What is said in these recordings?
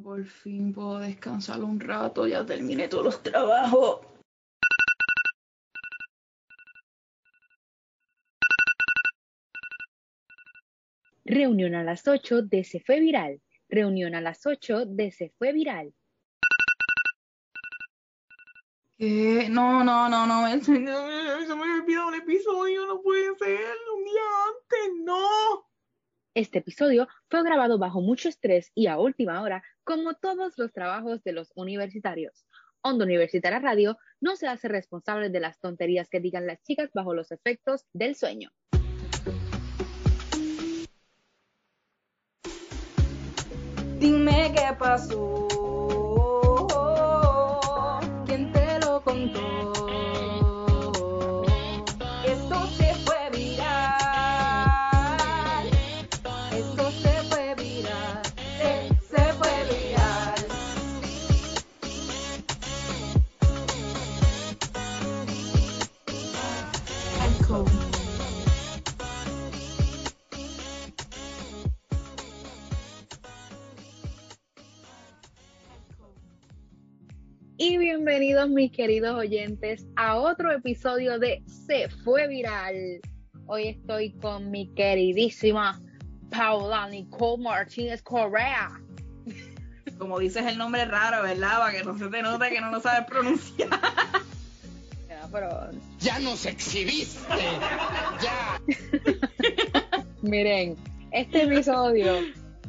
por fin puedo descansar un rato, ya terminé todos los trabajos. Reunión a las 8 de Se Fue Viral. Reunión a las 8 de Se Fue Viral. ¿Qué? No, no, no, no, me- se me olvidó un episodio, no puede ser, un día antes, no. Este episodio fue grabado bajo mucho estrés y a última hora, como todos los trabajos de los universitarios. Onda Universitaria Radio no se hace responsable de las tonterías que digan las chicas bajo los efectos del sueño. Dime qué pasó, bienvenidos mis queridos oyentes a otro episodio de Se fue viral. Hoy estoy con mi queridísima Paula Nicole Martínez Correa. Como dices el nombre raro, ¿verdad? Para que no se te note que no lo sabes pronunciar. Ya, pero Ya nos exhibiste. Ya. miren, este episodio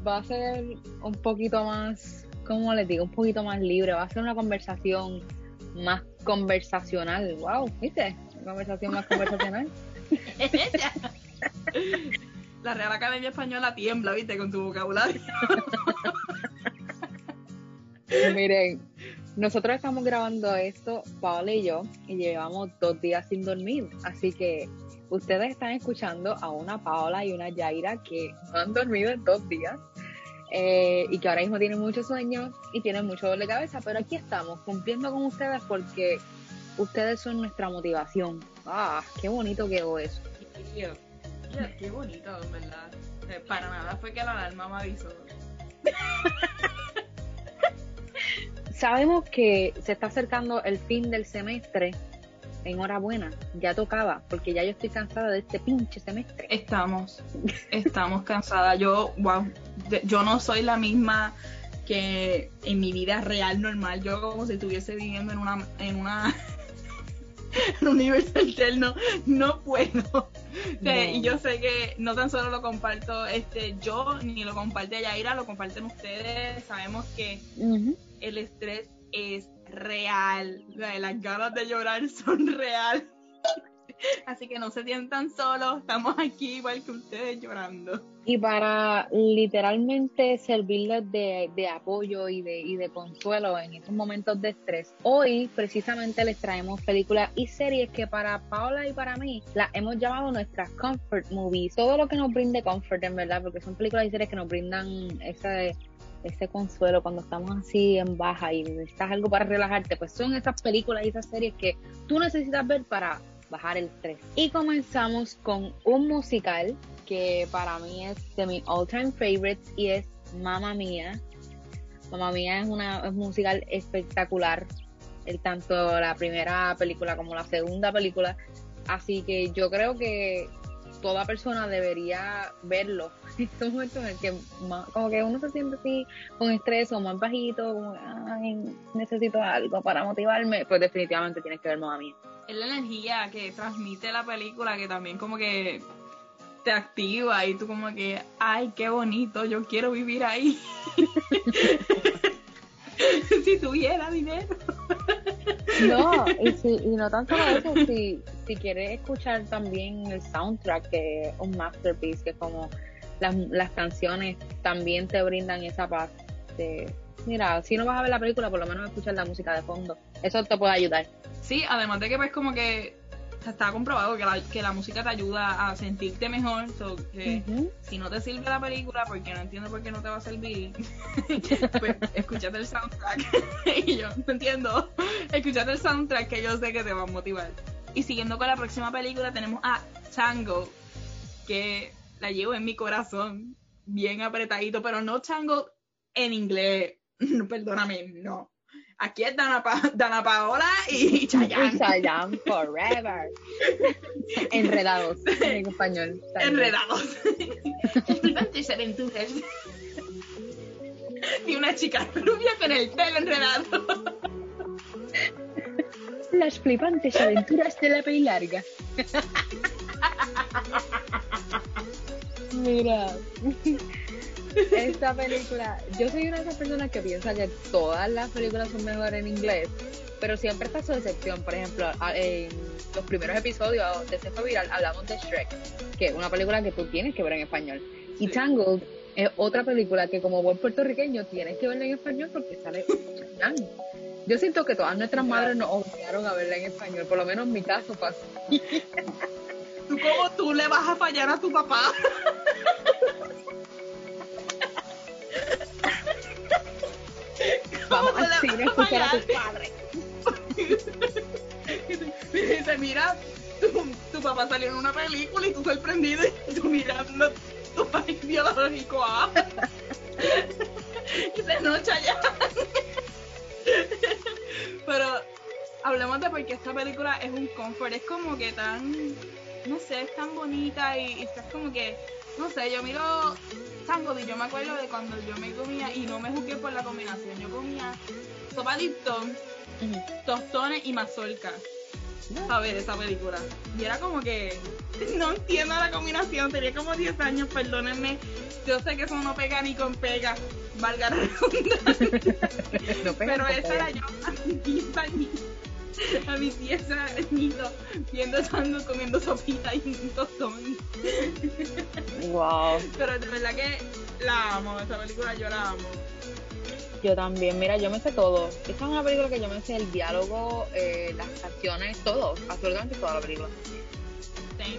va a ser un poquito más, ¿cómo les digo? Un poquito más libre. Va a ser una conversación más conversacional. Wow, ¿viste? Una conversación más conversacional. La Real Academia Española tiembla, ¿viste? Con tu vocabulario. Miren, nosotros estamos grabando esto, Paola y yo, y llevamos dos días sin dormir. Así que ustedes están escuchando a una Paola y una Yaira que no han dormido en dos días eh, y que ahora mismo tienen mucho sueño y tienen mucho dolor de cabeza. Pero aquí estamos cumpliendo con ustedes porque ustedes son nuestra motivación. Ah, qué bonito quedó eso. Mira, qué bonito, en verdad. Eh, Para nada fue que la alarma me avisó. Sabemos que se está acercando el fin del semestre. Enhorabuena, ya tocaba, porque ya yo estoy cansada de este pinche semestre. Estamos, estamos cansadas. Yo, wow, yo no soy la misma que en mi vida real normal. Yo como si estuviese viviendo en una, en una, en un universo alterno, no puedo. O sea, No. Y yo sé que no tan solo lo comparto este yo, ni lo comparte Yaira, lo comparten ustedes. Sabemos que el estrés es real, la- las ganas de llorar son real. Así que no se sientan solos, estamos aquí igual que ustedes llorando. Y para literalmente servirles de, de apoyo y de, y de consuelo en estos momentos de estrés, hoy precisamente les traemos películas y series que para Paola y para mí las hemos llamado nuestras comfort movies. Todo lo que nos brinde comfort, en verdad, porque son películas y series que nos brindan ese, ese consuelo cuando estamos así en baja y necesitas algo para relajarte, pues son esas películas y esas series que tú necesitas ver para bajar el estrés. Y comenzamos con un musical que para mí es de mis all time favorites y es Mamma Mía. Mamma Mía es una es musical espectacular, el, tanto la primera película como la segunda película. Así que yo creo que toda persona debería verlo. En el que como que uno se siente así con estrés o más bajito, como ay, necesito algo para motivarme, pues definitivamente tienes que ver Mamma Mía. Es la energía que transmite la película que también como que te activa y tú como que, ay, qué bonito, yo quiero vivir ahí. si tuviera dinero. No, y, si, y no tan solo eso, si, si quieres escuchar también el soundtrack, que es un masterpiece, que como las, las canciones también te brindan esa paz. De, mira, si no vas a ver la película, por lo menos escuchar la música de fondo. Eso te puede ayudar. Sí, además de que pues como que está comprobado que la, que la música te ayuda a sentirte mejor, so que Ujú. si no te sirve la película, porque no entiendo por qué no te va a servir, pues escúchate el soundtrack. y yo no entiendo. Escúchate el soundtrack que yo sé que te va a motivar. Y siguiendo con la próxima película, tenemos a Tango, que la llevo en mi corazón, bien apretadito, pero no Tango en inglés, perdóname, no. Aquí es Dana, Pa- Dana Paola y Chayanne. Y Chayanne forever. Enredados en español. Enredados. Flipantes aventuras. Y una chica rubia con el pelo enredado. Las flipantes aventuras de la peli larga. Mira, esta película, yo soy una de esas personas que piensa que todas las películas son mejores en inglés, pero siempre está su excepción. Por ejemplo, en los primeros episodios de Sexo Viral hablamos de Shrek, que es una película que tú tienes que ver en español. Y Sí. Tangled es otra película que como buen puertorriqueño tienes que verla en español porque sale. Yo siento que todas nuestras madres nos obligaron a verla en español, por lo menos en mi caso pasó. ¿Tú cómo tú le vas a fallar a tu papá? Vamos ¿Cómo al le cine a vas a escuchar a tus fallar? padres. Y dice, mira, tu, tu papá salió en una película y tú sorprendido y tú mirando tu país biológico ah. Y dice, no, Chayanne. Pero hablemos de por qué esta película es un comfort. Es como que tan, no sé, es tan bonita y, y estás como que, no sé, yo miro y yo me acuerdo de cuando yo me comía y no me juzgué por la combinación. Yo comía sopa Lipton, tostones y mazorca a ver esa película. Y era como que no entiendo la combinación, tenía como 10 años, perdónenme. Yo sé que eso no pega ni con pega, valga la redundancia. No pega Pero esa pega. era yo a mis 10 añitos. A mis 10 añitos, viendo tango, comiendo sopita y un tostón. Wow, Pero de verdad que la amo, esa película yo la amo. yo también. Mira, yo me sé todo. Esta es una película que yo me sé el diálogo, eh, las canciones, todo, absolutamente toda la película. Sí.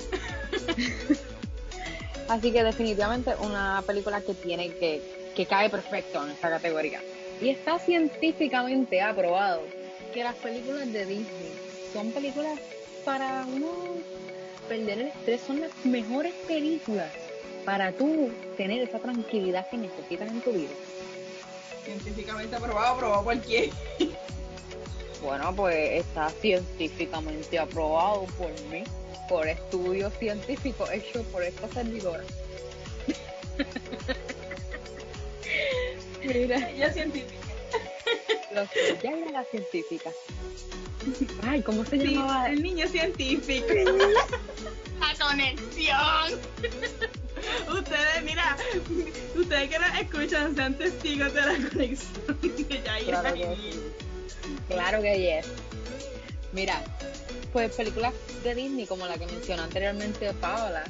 Así que definitivamente una película que tiene que, que cae perfecto en esta categoría. Y está científicamente aprobado que las películas de Disney son películas para uno perder el estrés, son las mejores películas para tú tener esa tranquilidad que necesitas en tu vida. Científicamente aprobado, aprobado por quién. Bueno, pues está científicamente aprobado por mí, por estudios científicos hechos por esta servidora. Mira, Ella es científica. Los ya era la científica. Ay, ¿cómo se Sí, llamaba? el niño científico. La conexión. Ustedes, mira, ustedes que nos escuchan sean testigos de la conexión de Yaira Claro que sí. Claro que yes. Mira, pues películas de Disney como la que mencionó anteriormente Paola,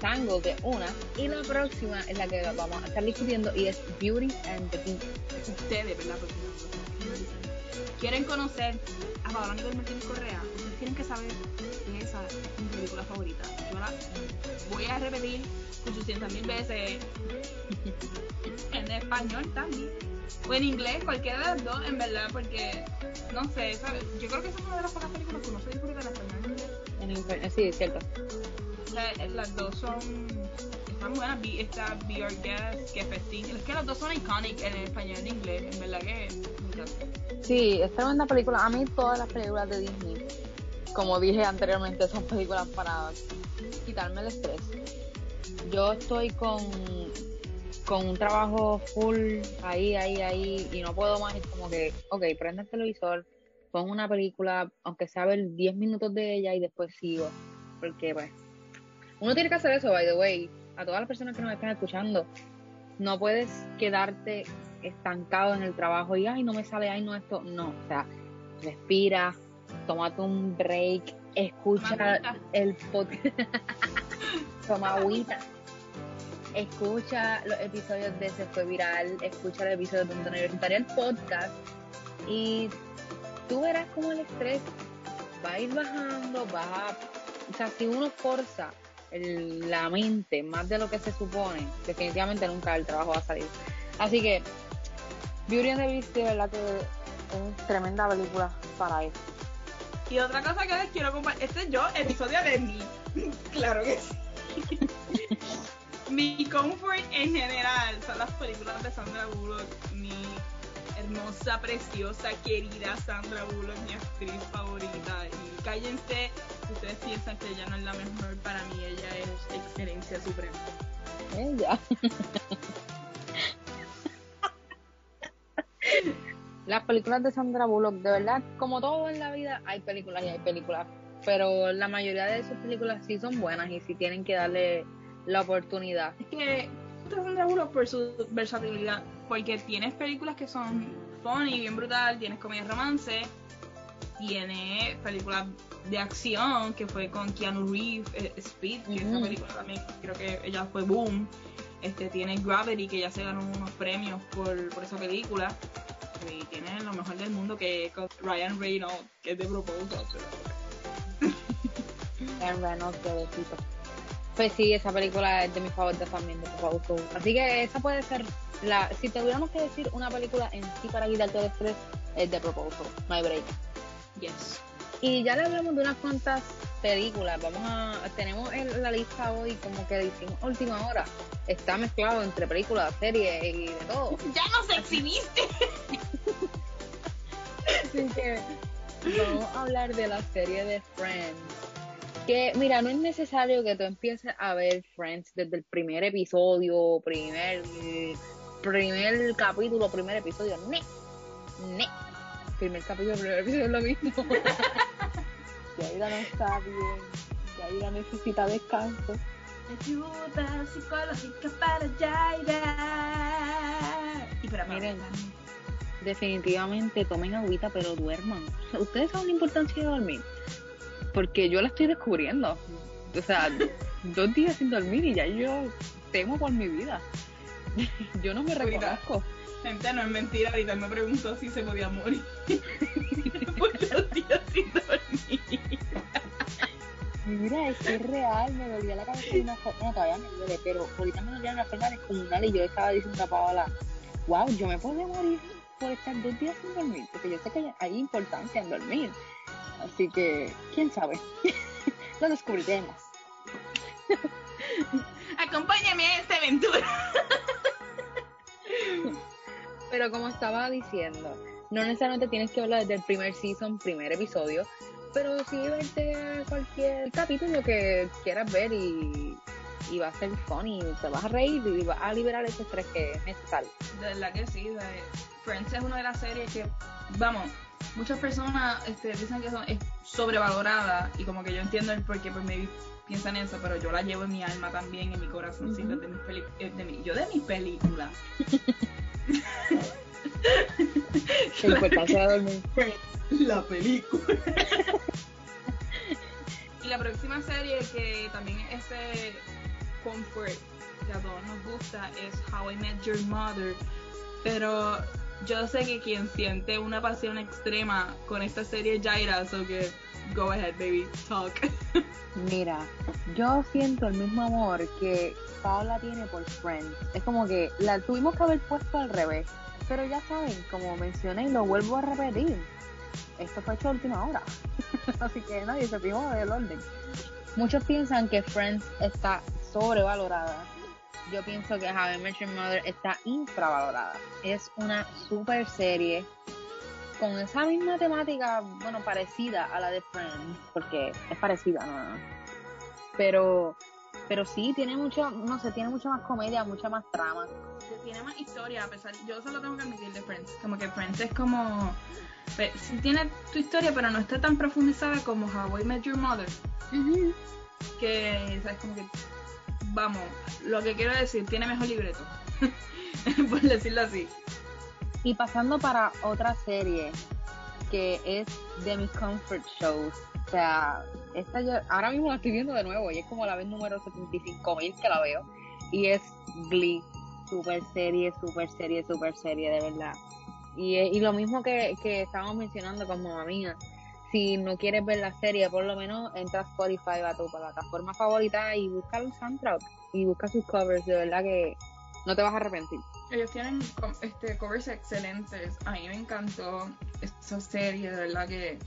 Tango de una, y la próxima es la que vamos a estar discutiendo y es Beauty and the Beast. Ustedes, ¿verdad? Porque quieren conocer a Paola Nicole Martínez Correa. Ustedes tienen que saber que esa es mi película favorita. Yo la voy a repetir 800 mil veces en español también. O en inglés, cualquiera de las dos, en verdad, porque no sé, ¿sabes? yo creo que esa es una de las pocas películas que uno se disfruta en español en inglés. En inglés, sí, es cierto. Sea, eh, las dos son. Están buenas. Está Be Our Guest, que festín. Es que las dos son iconic en español y en inglés. En verdad que. Sí, es tremenda película. A mí todas las películas de Disney, como dije anteriormente, son películas para quitarme el estrés. Yo estoy con, con un trabajo full ahí, ahí, ahí, y no puedo más. Es como que, ok, prende el televisor, pon una película, aunque sea ver 10 minutos de ella y después sigo. Porque, pues, uno tiene que hacer eso, by the way. A todas las personas que nos están escuchando, no puedes quedarte estancado en el trabajo y ay no me sale ay no esto no o sea respira tómate un break escucha el podcast toma agüita. Escucha los episodios de Se fue viral escucha los episodios de Mundo Universitario el podcast. Y tú verás cómo el estrés va a ir bajando va a, o sea si uno forza el- la mente más de lo que se supone definitivamente nunca el trabajo va a salir. Así que Beauty and the Beast de verdad que es tremenda película para eso. Y otra cosa que les quiero compartir. Este es yo, episodio de mí. claro que sí. Mi comfort en general son las películas de Sandra Bullock. Mi hermosa, preciosa, querida Sandra Bullock, mi actriz favorita. Y cállense si ustedes piensan que ella no es la mejor, para mí ella es excelencia suprema. Ella. Las películas de Sandra Bullock, de verdad, como todo en la vida, hay películas y hay películas. Pero la mayoría de sus películas sí son buenas y sí tienen que darle la oportunidad. Es que Sandra Bullock por su versatilidad, porque tienes películas que son funny, bien brutal, tienes comedia romance, tiene películas de acción que fue con Keanu Reeves, eh, Speed, que esa película también creo que ella fue boom. Este tiene Gravity que ya se ganó unos premios por, por esa película. Y tiene lo mejor del mundo que es Ryan Reynolds, que es de Proposal. Ryan Reynolds, bebecito. Pues sí, esa película es de mis favoritas también, de Proposal. Así que esa puede ser la. Si tuviéramos que decir una película en sí para quitarte el estrés, es de Proposal. Hay break. Yes. Y ya le hablamos de unas cuantas películas. Vamos a. Tenemos en la lista hoy, como que decimos última hora. Está mezclado entre películas, series y de todo. ¡Ya nos exhibiste! Así que vamos a hablar de la serie de Friends. Que, mira, no es necesario que tú empieces a ver Friends desde el primer episodio, primer, primer capítulo, primer episodio. Ne, ne. Primer capítulo, primer episodio es lo mismo. Yaira no está bien. Yaira necesita descanso. Ayuda psicológica para Jaira. Y para Miren. Definitivamente tomen agüita, pero duerman. Ustedes saben la importancia de dormir. Porque yo la estoy descubriendo. O sea, dos días sin dormir y ya yo temo por mi vida. Yo no me reconozco. Gente, no es mentira, ahorita me preguntó si se podía morir. Por los días sin dormir. Mira, es que es real, me dolía la cabeza de una forma, no, todavía me duele, pero ahorita me dolía de una forma descomunal y yo le estaba diciendo a Paola, wow, yo me puedo morir por estar dos días sin dormir, porque yo sé que hay importancia en dormir. Así que, quién sabe, lo descubriremos. Acompáñame a esta aventura. Pero como estaba diciendo, no necesariamente tienes que verlo desde el primer season, primer episodio, pero sí verte cualquier capítulo que quieras ver y, y va a ser funny, te vas a reír y vas a liberar ese estrés que es necesario. De verdad que sí. de- Friends es una de las series que, vamos, muchas personas este, dicen que son, es sobrevalorada y como que yo entiendo el por qué pues maybe piensan eso, pero yo la llevo en mi alma también, en mi corazoncito, Ujú. de mis peli- eh, de mi- yo de mis películas. La importancia de dormir. la película. y la próxima serie que también es comfort que a todos nos gusta es How I Met Your Mother. Pero yo sé que quien siente una pasión extrema con esta serie es Jaira, so que go ahead baby, talk. Mira, yo siento el mismo amor que Paola tiene por Friends. Es como que la tuvimos que haber puesto al revés. Pero ya saben, como mencioné y lo vuelvo a repetir, esto fue hecho a última hora. Así que nadie se fijó del orden. Muchos piensan que Friends está sobrevalorada. Yo pienso que How I Met Your Mother está infravalorada. Es una super serie con esa misma temática, bueno, parecida a la de Friends, porque es parecida, ¿no? Pero, pero sí, tiene mucho, no sé, tiene mucha más comedia, mucha más trama. tiene más historia, a pesar, yo solo tengo que admitir de Friends, como que Friends es como, pe- sí tiene tu historia, pero no está tan profundizada como How I Met Your Mother. que sabes como que vamos lo que quiero decir tiene mejor libreto por decirlo así Y pasando para otra serie que es de mis comfort shows. O sea, esta yo ahora mismo la estoy viendo de nuevo y es como la vez número 75 mil que la veo. Y es Glee. Super serie, super serie, super serie, de verdad. Y, y lo mismo que, que estábamos mencionando con mamá mía. Si no quieres ver la serie, por lo menos entra a Spotify a tu plataforma favorita y busca el soundtrack y busca sus covers. De verdad que no te vas a arrepentir. ellos tienen este covers excelentes a mí me encantó esa serie de verdad que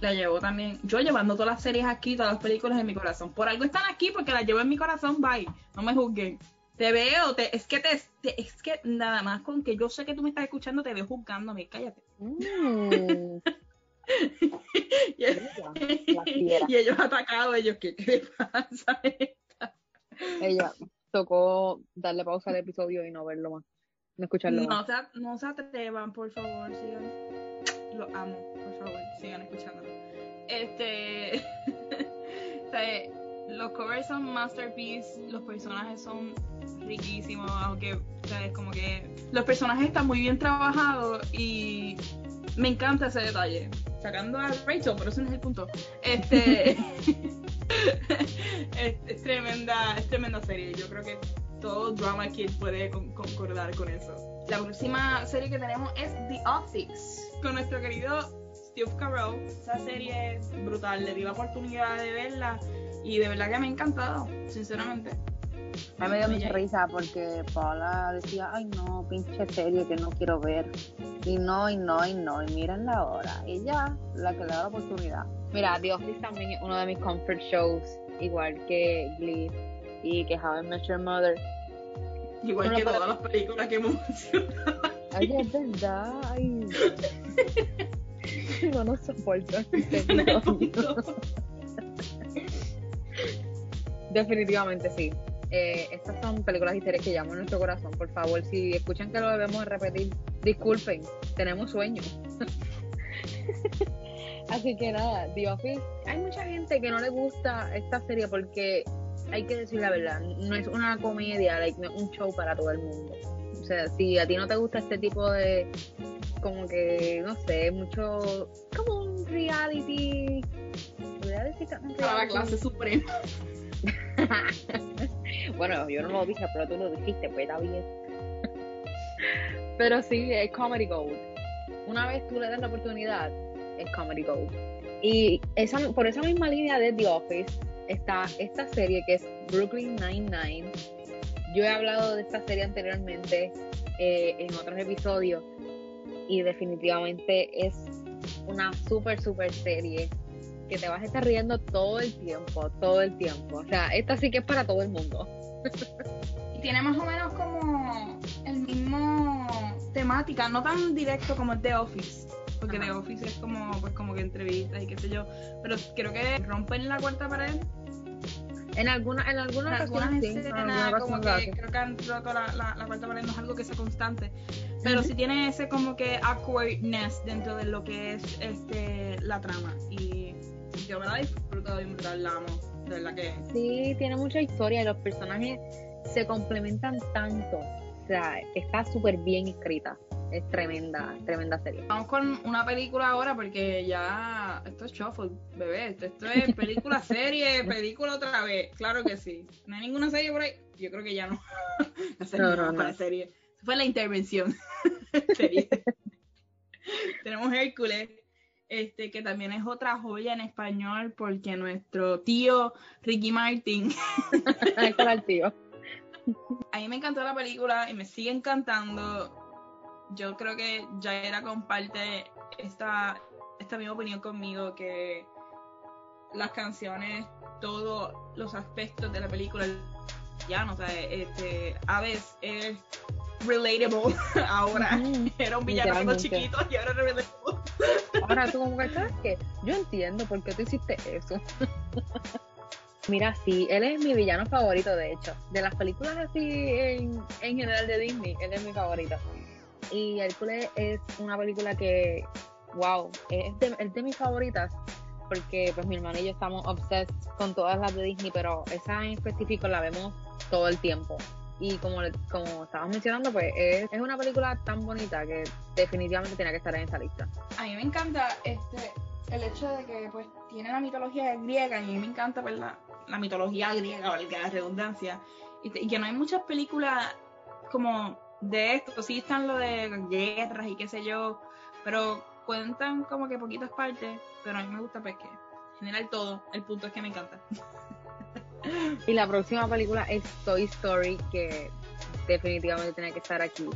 la llevo también yo llevando todas las series aquí todas las películas en mi corazón por algo están aquí porque las llevo en mi corazón bye no me juzguen Te veo, te, es que te, te- es que nada más con que yo sé que tú me estás escuchando, te veo juzgándome, cállate. Mm, y, fiera. y ellos atacados, ellos, ¿qué, qué pasa? Ella tocó darle pausa al episodio y no verlo más. No escucharlo No más. se, no se atrevan, por favor, sigan. Los amo, por favor, sigan escuchándolo. Este. o sea, los covers son masterpiece, los personajes son riquísimos, aunque, o sea, es como que. Los personajes están muy bien trabajados y me encanta ese detalle. Sacando a Rachel, pero ese no es el punto. Este. es, es tremenda, es tremenda serie. Yo creo que todo drama kid puede con- concordar con eso. La próxima serie que tenemos es The Office, con nuestro querido Steve Carell. Esa serie es brutal, le di la oportunidad de verla y de verdad que me ha encantado, sinceramente. A mí me dio mucha risa porque Paula decía, ay no, pinche serie que no quiero ver. Y no, y no, y no, y miren la hora. Y ya, la que le da la oportunidad. Mira, The Office también es uno de mis comfort shows, igual que Glee y que How I Met Your Mother. Igual que todas las películas que hemos mencionado. Ay, es verdad, ay. No nos soporto. apuntó. Definitivamente sí. Eh, estas son películas y series que llaman nuestro corazón. Por favor, si escuchan que lo debemos repetir, disculpen, tenemos sueño. Así que nada, The Office. Hay mucha gente que no le gusta esta serie porque hay que decir la verdad, no es una comedia, like, no es un show para todo el mundo. O sea, si a ti no te gusta este tipo de, como que, no sé, mucho, como un reality. ¿Podría decir que es un Para la reality? clase suprema. bueno, yo no lo dije, pero tú lo dijiste, pues está bien. pero sí, es Comedy Gold. Una vez tú le das la oportunidad, es Comedy Gold. Y esa, por esa misma línea de The Office está esta serie que es Brooklyn Nine-Nine. Yo he hablado de esta serie anteriormente eh, en otros episodios y definitivamente es una súper, súper serie que te vas a estar riendo todo el tiempo, todo el tiempo. O sea, esta sí que es para todo el mundo. Y tiene más o menos como el mismo temática, no tan directo como el The Office. Porque Ajá. The Office es como, pues como que entrevistas y qué sé yo. Pero creo que rompen la cuarta pared. En alguna, en En alguna algunas ocasión sí, en alguna como que hace. creo que han roto la, la, la cuarta pared, no es algo que sea constante. Pero sí tiene ese como que awkwardness dentro de lo que es este la trama. Y yo me la bien brutal, la amo. De verdad que Sí, tiene mucha historia y los personajes se complementan tanto. O sea, está súper bien escrita. Es tremenda, tremenda serie. Vamos con una película ahora porque ya esto es shuffle, bebé. Esto, esto es película, serie, película otra vez. Claro que sí. No hay ninguna serie por ahí. Yo creo que ya no. La serie No, no, no, serie. Esa Fue la intervención. Tenemos Hércules, este, que también es otra joya en español porque nuestro tío Ricky Martin el tío. a mí me encantó la película y me sigue encantando. Yo creo que Jaira comparte esta, esta misma opinión conmigo, que las canciones, todos los aspectos de la película, ya no, o sea, este, Aves es relatable ahora. Era un villano chiquito y ahora relatable. Ahora tú como que sabes que yo entiendo por qué tú hiciste eso. Mira, sí, él es mi villano favorito, de hecho. De las películas así en, en general de Disney, él es mi favorito. Y Hércules es una película que, wow, es de, es de mis favoritas. Porque pues mi hermana y yo estamos obsessed con todas las de Disney, pero esa en específico la vemos todo el tiempo. Y como, como estabas mencionando, pues es, es una película tan bonita que definitivamente tiene que estar en esa lista. A mí me encanta este el hecho de que pues tiene la mitología griega y a mí me encanta pues, la, la mitología griega, valga la redundancia, y, y que no hay muchas películas como de esto, sí están lo de guerras y qué sé yo, pero cuentan como que poquitas partes, pero a mí me gusta pues que en general todo, el punto es que me encanta. Y la próxima película es Toy Story, que definitivamente tiene que estar aquí.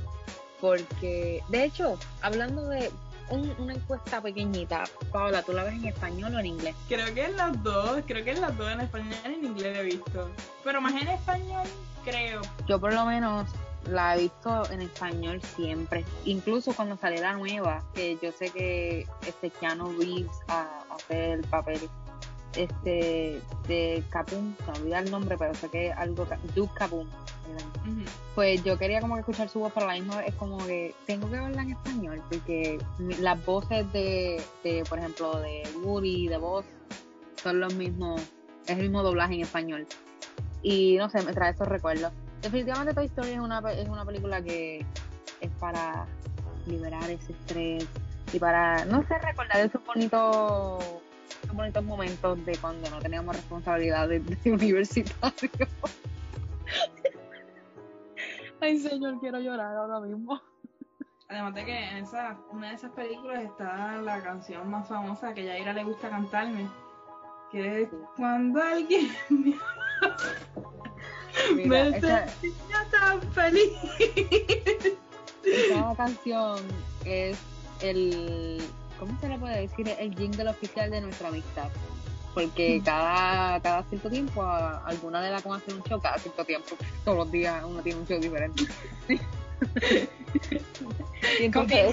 Porque, de hecho, hablando de un- una encuesta pequeñita, Paola, ¿tú la ves en español o en inglés? Creo que en las dos, creo que en las dos en español y en inglés he visto, pero más en español creo. Yo por lo menos la he visto en español siempre. Incluso cuando salió la nueva, que yo sé que este Keanu Reeves hacer el papel este de Capum, se me olvida el nombre, pero sé que algo Duke Capum. Ujú. Pues yo quería como que escuchar su voz, pero la misma es como que tengo que verla en español, porque las voces de, de, por ejemplo, de Woody, de Voz, son los mismos, es el mismo doblaje en español. Y no sé, me trae esos recuerdos. Definitivamente Toy Story es una, es una película que es para liberar ese estrés y para, no sé, recordar esos bonitos, esos bonitos momentos de cuando no teníamos responsabilidades de universitario. Ay, señor, quiero llorar ahora mismo. Además de que en esa, una de esas películas está la canción más famosa que a Yaira le gusta cantarme. Que es cuando alguien me, Mira, me esa, sentía tan feliz. esa canción es el, ¿cómo se le puede decir? El jingle oficial de nuestra amistad. Porque cada, cada cierto tiempo, a- alguna de las con hacer un show, cada cierto tiempo, todos los días uno tiene un show diferente. y entonces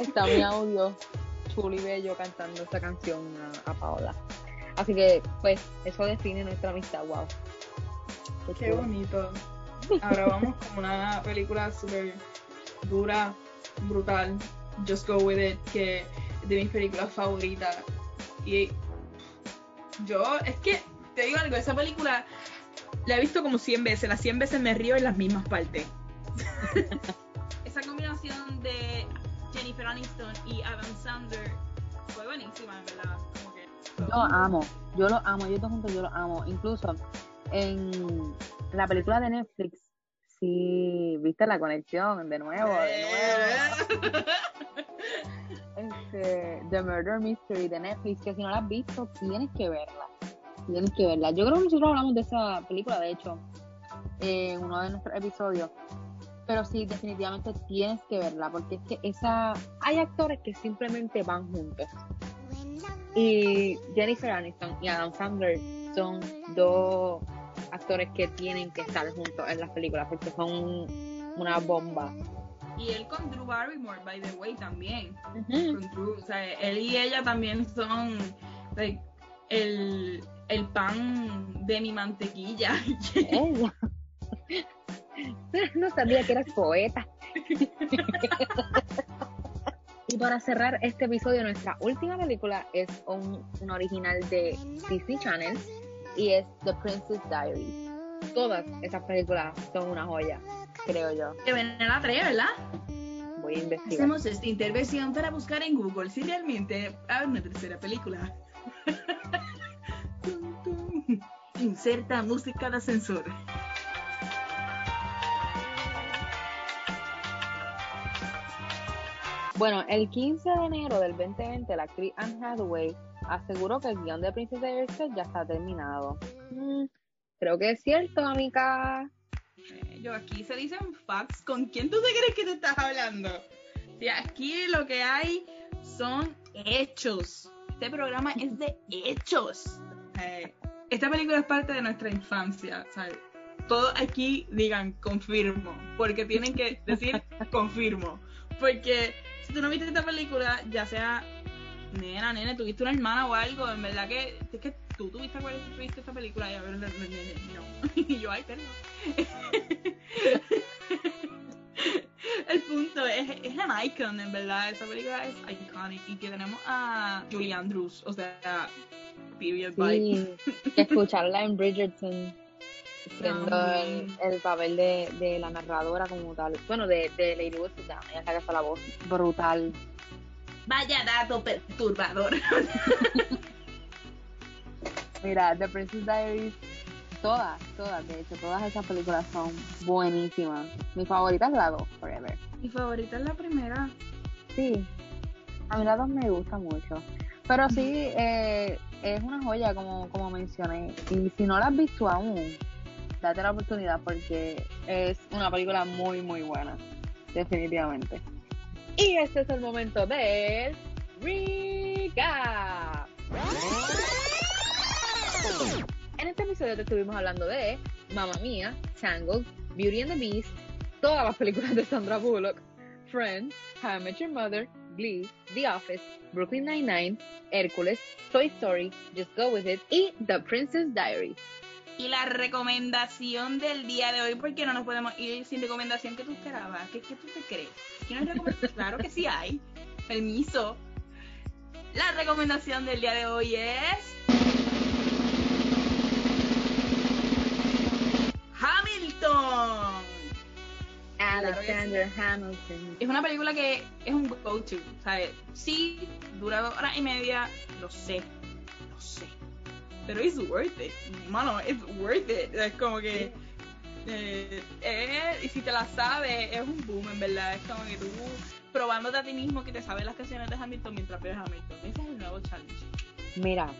está mi audio chulo y bello cantando esa canción a, a Paola. Así que, pues, eso define nuestra amistad, wow. Qué chulo. bonito. Ahora vamos con una película súper dura, brutal. Just Go With It, que es de mis películas favoritas. Y yo, es que, te digo algo, esa película la he visto como 100 veces. Las 100 veces me río en las mismas partes. esa combinación de Jennifer Aniston y Adam Sandler fue buenísima, en verdad. Como que, Yo lo amo, yo lo amo, yo todo junto yo lo amo. Incluso en la película de Netflix, sí, viste la conexión de nuevo, de nuevo. The Murder Mystery de Netflix, que si no la has visto, tienes que verla. Tienes que verla. Yo creo que nosotros hablamos de esa película, de hecho, en uno de nuestros episodios. Pero sí, definitivamente tienes que verla, porque es que esa hay actores que simplemente van juntos. Y Jennifer Aniston y Adam Sandler son dos actores que tienen que estar juntos en las películas porque son una bomba. Y él con Drew Barrymore, by the way, también. Con Drew. O sea, él y ella también son like, el, el pan de mi mantequilla. Ella. No sabía que eras poeta. Y para cerrar este episodio, nuestra última película es un, un original de Disney Channel y es The Princess Diaries. Todas esas películas son una joya, creo yo. que ven a la 3, ¿verdad? Voy a investigar. Hacemos esta intervención para buscar en Google si realmente hay una tercera película. Tum, tum. Inserta música de ascensor. Bueno, el 15 de enero del 2020, la actriz Anne Hathaway aseguró que el guion de Princess Diaries ya está terminado. Mm, creo que es cierto, amiga. Yo aquí se dicen facts. ¿Con quién tú te crees que te estás hablando? Sea, aquí lo que hay son hechos. Este programa es de hechos. Eh, esta película es parte de nuestra infancia. ¿sabes? Todos aquí digan confirmo, porque tienen que decir confirmo. Porque si tú no viste esta película, ya sea nena, nene, tuviste una hermana o algo, en verdad que es que tú tuviste, viste esta película y a ver, no. Y yo, ay, perdón. El punto es, es un icon, en verdad. Esa película es iconic. Y que tenemos a Julie Andrews, o sea, period. Sí, escucharla en Bridgerton siendo el, papel de, de la narradora como tal. Bueno, de, de Lady Whistledown, ella es la que hace la voz. Brutal. Vaya dato perturbador. Mira, The Princess Diaries, todas, todas, de hecho, todas esas películas son buenísimas. Mi favorita es la 2, Forever. Mi favorita es la primera. Sí, a mí la 2 me gusta mucho. Pero sí, eh, es una joya, como, como mencioné. Y si no la has visto aún, date la oportunidad porque es una película muy, muy buena. Definitivamente. Y este es el momento del recap. En este episodio te estuvimos hablando de Mamma Mía, Tangled, Beauty and the Beast, todas las películas de Sandra Bullock, Friends, How I Met Your Mother, Glee, The Office, Brooklyn Nine-Nine, Hércules, Toy Story, Just Go With It y The Princess Diaries. Y la recomendación del día de hoy, porque no nos podemos ir sin recomendación que tú esperabas. ¿Qué, qué tú te crees? ¿Quién nos recomienda? claro que sí hay. Permiso. La recomendación del día de hoy es. Hamilton. Alexander Hamilton. Es una película que es un go-to, ¿sabes? Sí, dura dos horas y media, lo sé, lo sé. Pero es worth it, mano, es worth it. Es como que. eh, eh, y si te la sabes, es un boom, en verdad. Es como que tú probándote a ti mismo que te sabes las canciones de Hamilton mientras ves Hamilton. Ese es el nuevo challenge. Mira,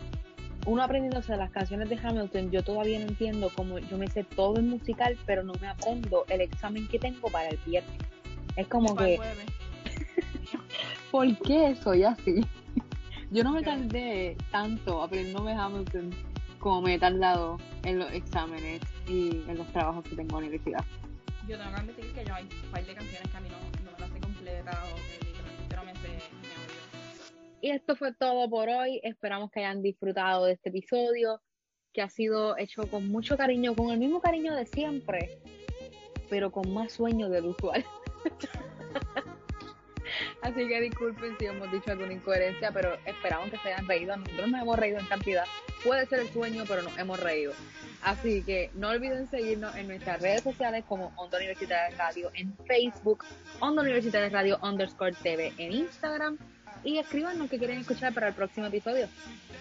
uno aprendiéndose las canciones de Hamilton, yo todavía no entiendo cómo yo me sé todo el musical, pero no me aprendo el examen que tengo para el viernes. Es como que. ¿por qué soy así? Yo no me tardé tanto aprendiéndome Hamilton como me he tardado en los exámenes y en los trabajos que tengo en la universidad. Yo tengo que admitir que yo hay un par de canciones que a mí no, no me las sé completas o Y esto fue todo por hoy. Esperamos que hayan disfrutado de este episodio, que ha sido hecho con mucho cariño, con el mismo cariño de siempre, pero con más sueño del usual. Así que disculpen si hemos dicho alguna incoherencia, pero esperamos que se hayan reído. Nosotros nos hemos reído en cantidad. Puede ser el sueño, pero nos hemos reído. Así que no olviden seguirnos en nuestras redes sociales como Onda Universitaria Radio en Facebook, Onda Universitaria Radio underscore TV en Instagram y escríbanos que quieren escuchar para el próximo episodio.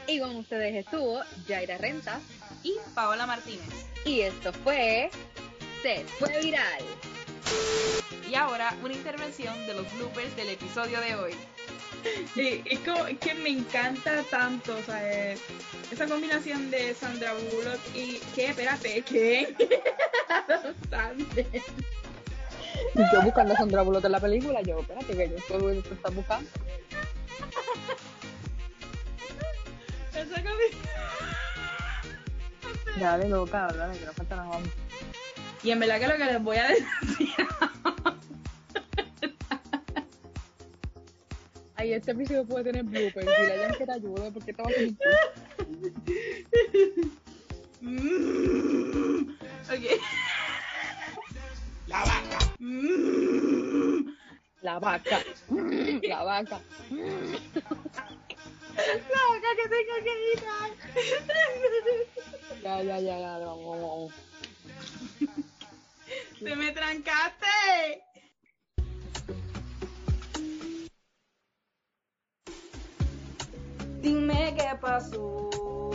Y con ustedes estuvo Jaira Rentas Y Paola Martínez. y esto fue Se fue viral. Y ahora una intervención de los bloopers del episodio de hoy. Sí, es como es que me encanta tanto, o sea, eh, esa combinación de Sandra Bullock y ¿qué? Espérate, ¿qué? Y yo buscando a Sandra Bullock en la película, yo, espérate, que yo todo esto está buscando. Esa combinación. Dale, loca, dale, que no falta nada. Vamos. Y en verdad que lo que les voy a decir Ay, este episodio puede tener bloopers. Si la gente te ayuda, ¿por qué te vas a hacer Mm. Ok. La vaca. Mm. La vaca. La vaca. La boca que tengo que editar. Ya, ya, ya, ya, vamos, vamos, vamos. ¡Te me trancaste! Dime qué pasó.